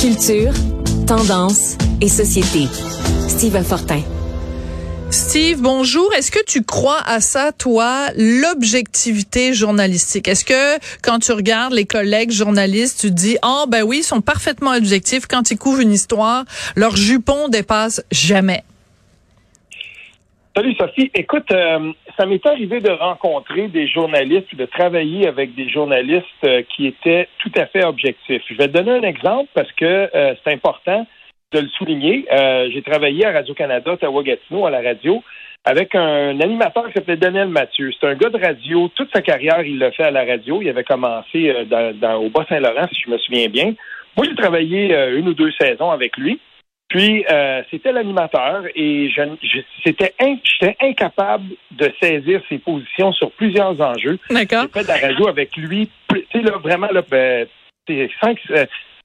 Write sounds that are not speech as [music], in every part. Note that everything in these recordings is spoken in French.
Culture, tendance et société. Steve Fortin. Steve, bonjour. Est-ce que tu crois à ça, toi, l'objectivité journalistique? Est-ce que quand tu regardes les collègues journalistes, tu dis, oh ben oui, ils sont parfaitement objectifs. Quand ils couvrent une histoire, leur jupon dépasse jamais. Salut Sophie. Écoute, euh, ça m'est arrivé de rencontrer des journalistes, de travailler avec des journalistes euh, qui étaient tout à fait objectifs. Je vais te donner un exemple parce que euh, c'est important de le souligner. J'ai travaillé à Radio-Canada, Ottawa-Gatineau, à la radio, avec un animateur qui s'appelait Daniel Mathieu. C'est un gars de radio. Toute sa carrière, il l'a fait à la radio. Il avait commencé euh, dans, au Bas-Saint-Laurent, si je me souviens bien. Moi, j'ai travaillé une ou deux saisons avec lui. Puis, c'était l'animateur et je, c'était j'étais incapable de saisir ses positions sur plusieurs enjeux. D'accord. J'ai fait de la radio avec lui, tu sais, là, vraiment, là, ben, cinq,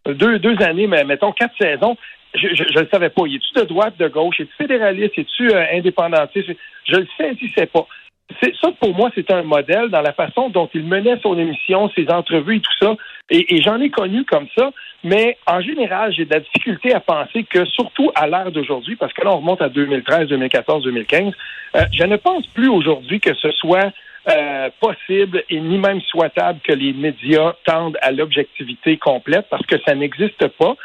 deux, deux années, mais mettons quatre saisons je ne le savais pas. Es-tu de droite, de gauche? Es-tu fédéraliste? Es-tu euh, indépendantiste? Je le sais, si c'est pas. Ça, pour moi, c'est un modèle dans la façon dont il menait son émission, ses entrevues et tout ça. Et, j'en ai connu comme ça. Mais en général, j'ai de la difficulté à penser que, surtout à l'ère d'aujourd'hui, parce que là, on remonte à 2013, 2014, 2015, je ne pense plus aujourd'hui que ce soit euh, possible et ni même souhaitable que les médias tendent à l'objectivité complète parce que ça n'existe pas.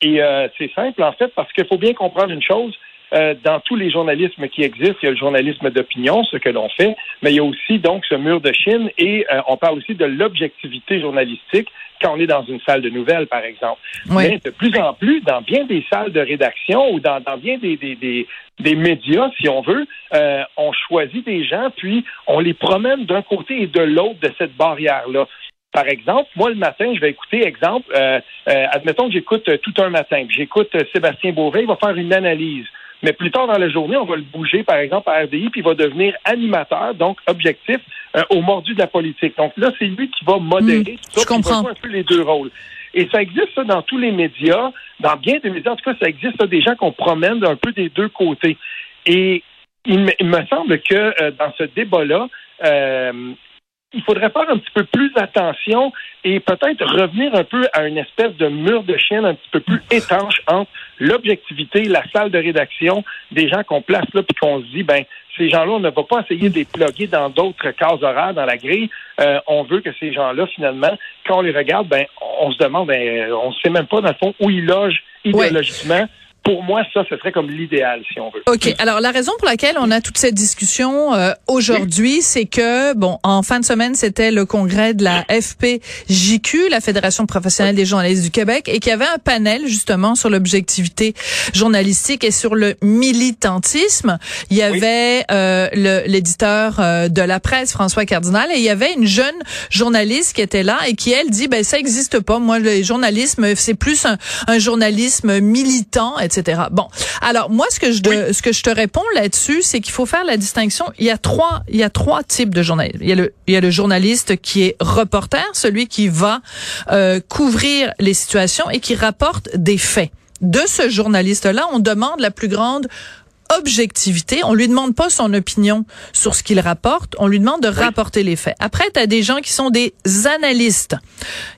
Et euh, c'est simple, en fait, parce qu'il faut bien comprendre une chose. Euh, dans tous les journalismes qui existent, il y a le journalisme d'opinion, ce que l'on fait, mais il y a aussi donc ce mur de Chine et euh, on parle aussi de l'objectivité journalistique quand on est dans une salle de nouvelles, par exemple. Mais de plus en plus, dans bien des salles de rédaction ou dans, dans bien des, des, des, des, médias, si on veut, on choisit des gens, puis on les promène d'un côté et de l'autre de cette barrière-là. Par exemple, moi, le matin, je vais écouter, exemple, euh, euh, admettons que j'écoute euh, tout un matin, j'écoute Sébastien Beauvais, il va faire une analyse. Mais plus tard dans la journée, on va le bouger, par exemple, à RDI, puis il va devenir animateur, donc objectif, au mordu de la politique. Donc là, c'est lui qui va modérer mmh, tout ça, je comprends. un peu les deux rôles. Et ça existe ça, dans tous les médias, dans bien des médias, en tout cas, ça existe ça, des gens qu'on promène un peu des deux côtés. Et il me, semble que dans ce débat-là, il faudrait faire un petit peu plus attention et peut-être revenir un peu à une espèce de mur de chienne un petit peu plus étanche entre l'objectivité, la salle de rédaction, des gens qu'on place là, puis qu'on se dit, ben, ces gens-là, on ne va pas essayer de les plugger dans d'autres cases horaires dans la grille. Euh, on veut que ces gens-là, finalement, quand on les regarde, ben, on se demande, ben, on ne sait même pas, dans le fond, où ils logent idéologiquement pour moi, ça, ce serait comme l'idéal, si on veut. OK. Alors, la raison pour laquelle on a toute cette discussion euh, aujourd'hui, c'est que, bon, en fin de semaine, c'était le congrès de la FPJQ, la Fédération professionnelle des journalistes du Québec, et qu'il y avait un panel, justement, sur l'objectivité journalistique et sur le militantisme. Il y avait euh, l'éditeur euh, de la presse, François Cardinal, et il y avait une jeune journaliste qui était là et qui, elle, dit, ben, ça existe pas. Moi, le journalisme, c'est plus un, un journalisme militant, etc. Bon, alors moi ce que je ce que je te réponds là-dessus, c'est qu'il faut faire la distinction. Il y a trois il y a trois types de journalistes. Il y a le il y a le journaliste qui est reporter, celui qui va euh, couvrir les situations et qui rapporte des faits. De ce journaliste-là, on demande la plus grande objectivité. On lui demande pas son opinion sur ce qu'il rapporte, on lui demande de rapporter les faits. Après, tu as des gens qui sont des analystes.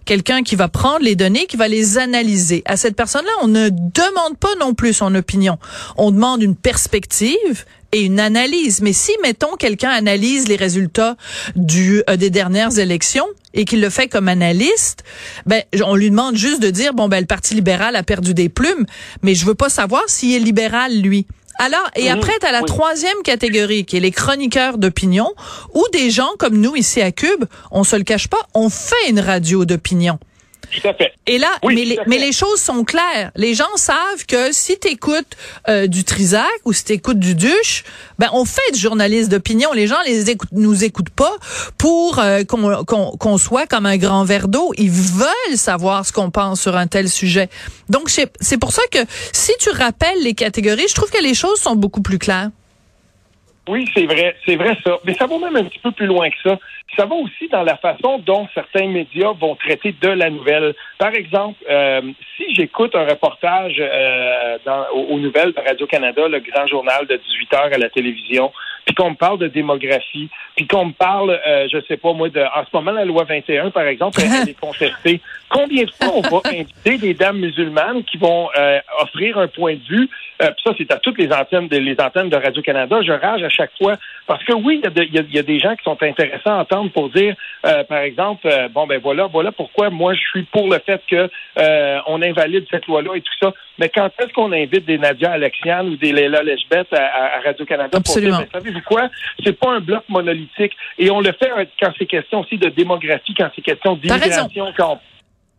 Quelqu'un qui va prendre les données, qui va les analyser. À cette personne-là, on ne demande pas non plus son opinion. On demande une perspective et une analyse. Mais si, mettons, quelqu'un analyse les résultats du euh, des dernières élections et qu'il le fait comme analyste, ben on lui demande juste de dire bon ben le Parti libéral a perdu des plumes, mais je veux pas savoir s'il est libéral lui. Alors, et après, tu as la troisième catégorie, qui est les chroniqueurs d'opinion, ou des gens comme nous ici à Cube, on se le cache pas, on fait une radio d'opinion. Tout à fait. Et là, mais, les, mais les choses sont claires. Les gens savent que si tu écoutes euh, du Trisac ou si tu écoutes du Duche, ben on fait du journaliste d'opinion. Les gens les écoutent, nous écoutent pas pour euh, qu'on qu'on soit comme un grand verre d'eau. Ils veulent savoir ce qu'on pense sur un tel sujet. Donc c'est pour ça que si tu rappelles les catégories, je trouve que les choses sont beaucoup plus claires. Oui, c'est vrai, c'est vrai ça. Mais ça va même un petit peu plus loin que ça. Ça va aussi dans la façon dont certains médias vont traiter de la nouvelle. Par exemple, euh, si j'écoute un reportage euh, dans, aux, nouvelles de Radio-Canada, le grand journal de 18 heures à la télévision, puis qu'on me parle de démographie, puis qu'on me parle, euh, je sais pas moi, de, en ce moment, la loi 21, par exemple, elle est contestée. Combien de fois on va [laughs] inviter des dames musulmanes qui vont euh, offrir un point de vue, euh, puis ça, c'est à toutes les antennes, de, les antennes de Radio-Canada, je rage à chaque fois, parce que oui, il y, y, a des gens qui sont intéressants à entendre pour dire, euh, par exemple, bon, ben voilà, voilà pourquoi moi, je suis pour le fait que on invalide cette loi-là et tout ça. Mais quand est-ce qu'on invite des Nadia Alexian ou des Leila Lechbet à, à Radio-Canada pour dire, savez-vous quoi? C'est pas un bloc monolithique. Et on le fait quand c'est question aussi de démographie, quand c'est question d'immigration, quand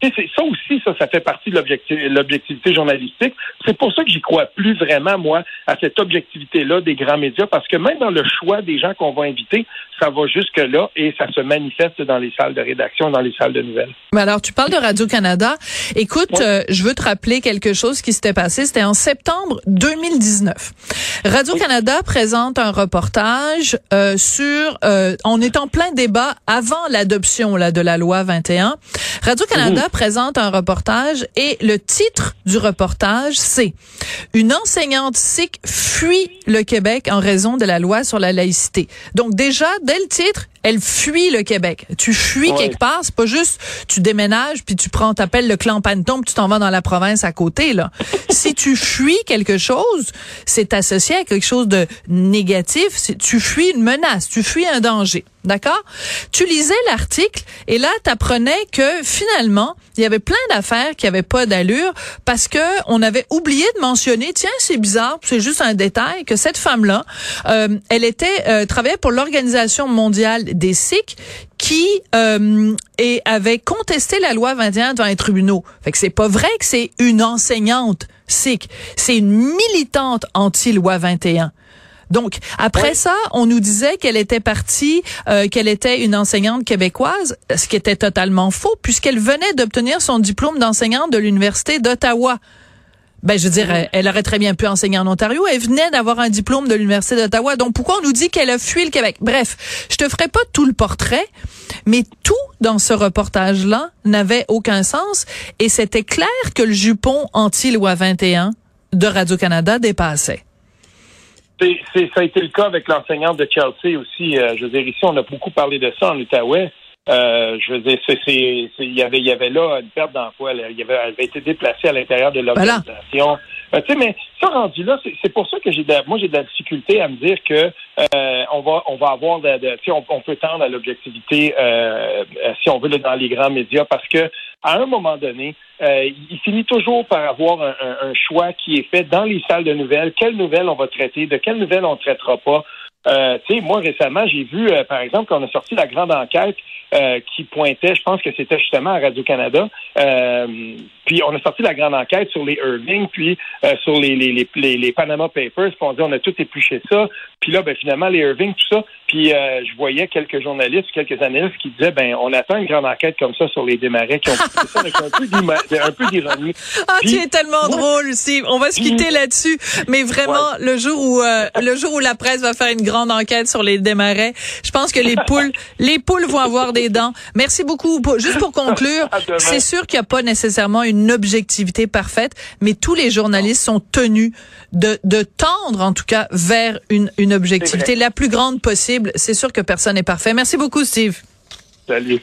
ça aussi, ça, ça fait partie de l'objectivité journalistique. C'est pour ça que j'y crois plus vraiment, moi, à cette objectivité-là des grands médias, parce que même dans le choix des gens qu'on va inviter, ça va jusque-là et ça se manifeste dans les salles de rédaction, dans les salles de nouvelles. Mais alors, tu parles de Radio-Canada. Écoute, euh, je veux te rappeler quelque chose qui s'était passé. C'était en septembre 2019. Radio-Canada présente un reportage euh, sur... Euh, on est en plein débat avant l'adoption là, de la loi 21. Radio-Canada présente un reportage et le titre du reportage, c'est Une enseignante sikh fuit le Québec en raison de la loi sur la laïcité. Donc déjà, dès le titre, elle fuit le Québec. Tu fuis quelque part, c'est pas juste tu déménages puis tu prends t'appelles le clan Panton puis tu t'en vas dans la province à côté là. [laughs] si tu fuis quelque chose, c'est associé à quelque chose de négatif, tu fuis une menace, tu fuis un danger. D'accord? Tu lisais l'article et là tu apprenais que finalement, il y avait plein d'affaires qui avaient pas d'allure parce que on avait oublié de mentionner tiens, c'est bizarre, c'est juste un détail que cette femme-là, euh, elle était euh, travaillait pour l'Organisation mondiale des Sikhs qui euh, et avait contesté la loi 21 devant les tribunaux. Fait que c'est pas vrai que c'est une enseignante sikh, c'est une militante anti-loi 21. Donc après ça, on nous disait qu'elle était partie, euh, qu'elle était une enseignante québécoise, ce qui était totalement faux puisqu'elle venait d'obtenir son diplôme d'enseignante de l'université d'Ottawa. Ben, je veux dire, elle, aurait très bien pu enseigner en Ontario. Elle venait d'avoir un diplôme de l'Université d'Ottawa. Donc, pourquoi on nous dit qu'elle a fui le Québec? Bref, je te ferai pas tout le portrait, mais tout dans ce reportage-là n'avait aucun sens. Et c'était clair que le jupon anti-loi 21 de Radio-Canada dépassait. C'est, ça a été le cas avec l'enseignante de Chelsea aussi. Euh, je veux dire, ici, on a beaucoup parlé de ça en Outaouais. Euh, je veux dire, c'est, il y avait, y avait là une perte d'emploi. Elle, avait, elle avait été déplacée à l'intérieur de l'organisation. Euh, tu sais, mais ça rendu là, c'est, pour ça que j'ai, de, moi j'ai de la difficulté à me dire que euh, on va, on va avoir, de, de on, on, peut tendre à l'objectivité si on veut dans les grands médias, parce que à un moment donné, il finit toujours par avoir un, un, choix qui est fait dans les salles de nouvelles. Quelles nouvelles on va traiter, de quelles nouvelles on ne traitera pas. Euh, tu sais, moi récemment, j'ai vu, par exemple, qu'on a sorti la grande enquête euh, qui pointait, je pense que c'était justement à Radio-Canada. Euh, puis on a sorti la grande enquête sur les Irving, puis euh, sur les, les, les, les, Panama Papers, puis on dit on a tout épluché ça. Puis là, ben, finalement, les Irving, tout ça. Puis je voyais quelques journalistes, quelques analystes qui disaient ben on attend une grande enquête comme ça sur les démarrais qui ont fait ça avec un peu d'ironie. Ah, tu es tellement drôle, Steve. On va se quitter là-dessus. Mais vraiment, le jour où le jour où la presse va faire une grande enquête sur les démarrais, je pense que les [laughs] poules, les poules vont avoir des dents. Merci beaucoup. Juste pour conclure, c'est sûr qu'il n'y a pas nécessairement une objectivité parfaite, mais tous les journalistes sont tenus de, de tendre, en tout cas, vers une, une objectivité la plus grande possible. C'est sûr que personne n'est parfait. Merci beaucoup, Steve. Salut.